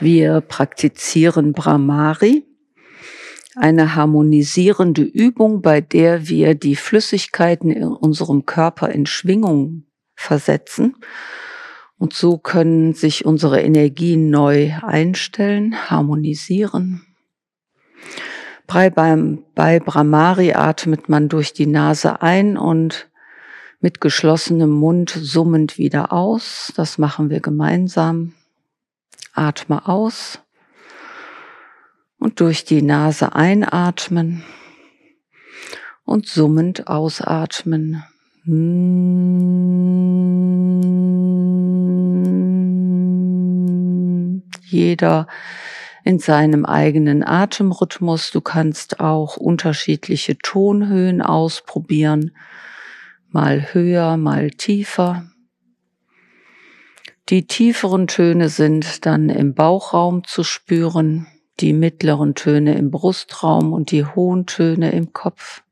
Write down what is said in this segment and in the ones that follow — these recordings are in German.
Wir praktizieren Brahmari, eine harmonisierende Übung, bei der wir die Flüssigkeiten in unserem Körper in Schwingung versetzen. Und so können sich unsere Energien neu einstellen, harmonisieren. Bei, beim, bei Brahmari atmet man durch die Nase ein und mit geschlossenem Mund summend wieder aus. Das machen wir gemeinsam. Atme aus und durch die Nase einatmen und summend ausatmen. Jeder in seinem eigenen Atemrhythmus. Du kannst auch unterschiedliche Tonhöhen ausprobieren, mal höher, mal tiefer. Die tieferen Töne sind dann im Bauchraum zu spüren, die mittleren Töne im Brustraum und die hohen Töne im Kopf.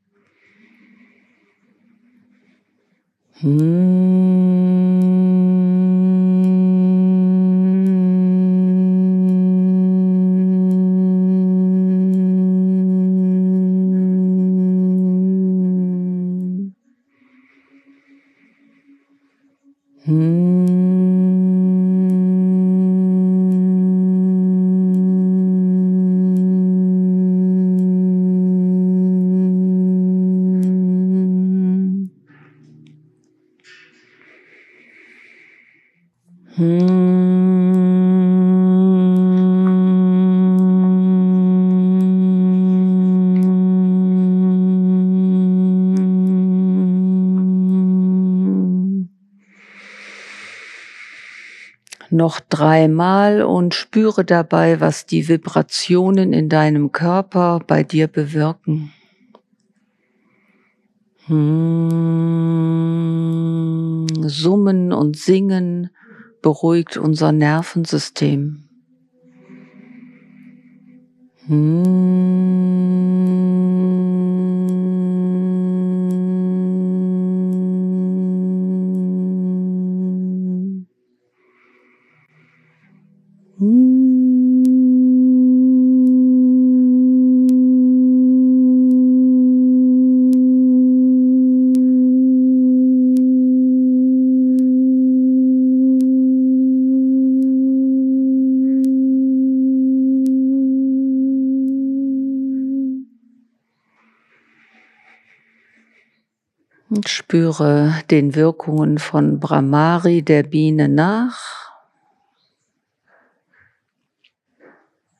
Noch dreimal und spüre dabei, was die Vibrationen in deinem Körper bei dir bewirken. Hm, Summen und Singen beruhigt unser Nervensystem. Hm. Und spüre den Wirkungen von Brahmari der Biene nach.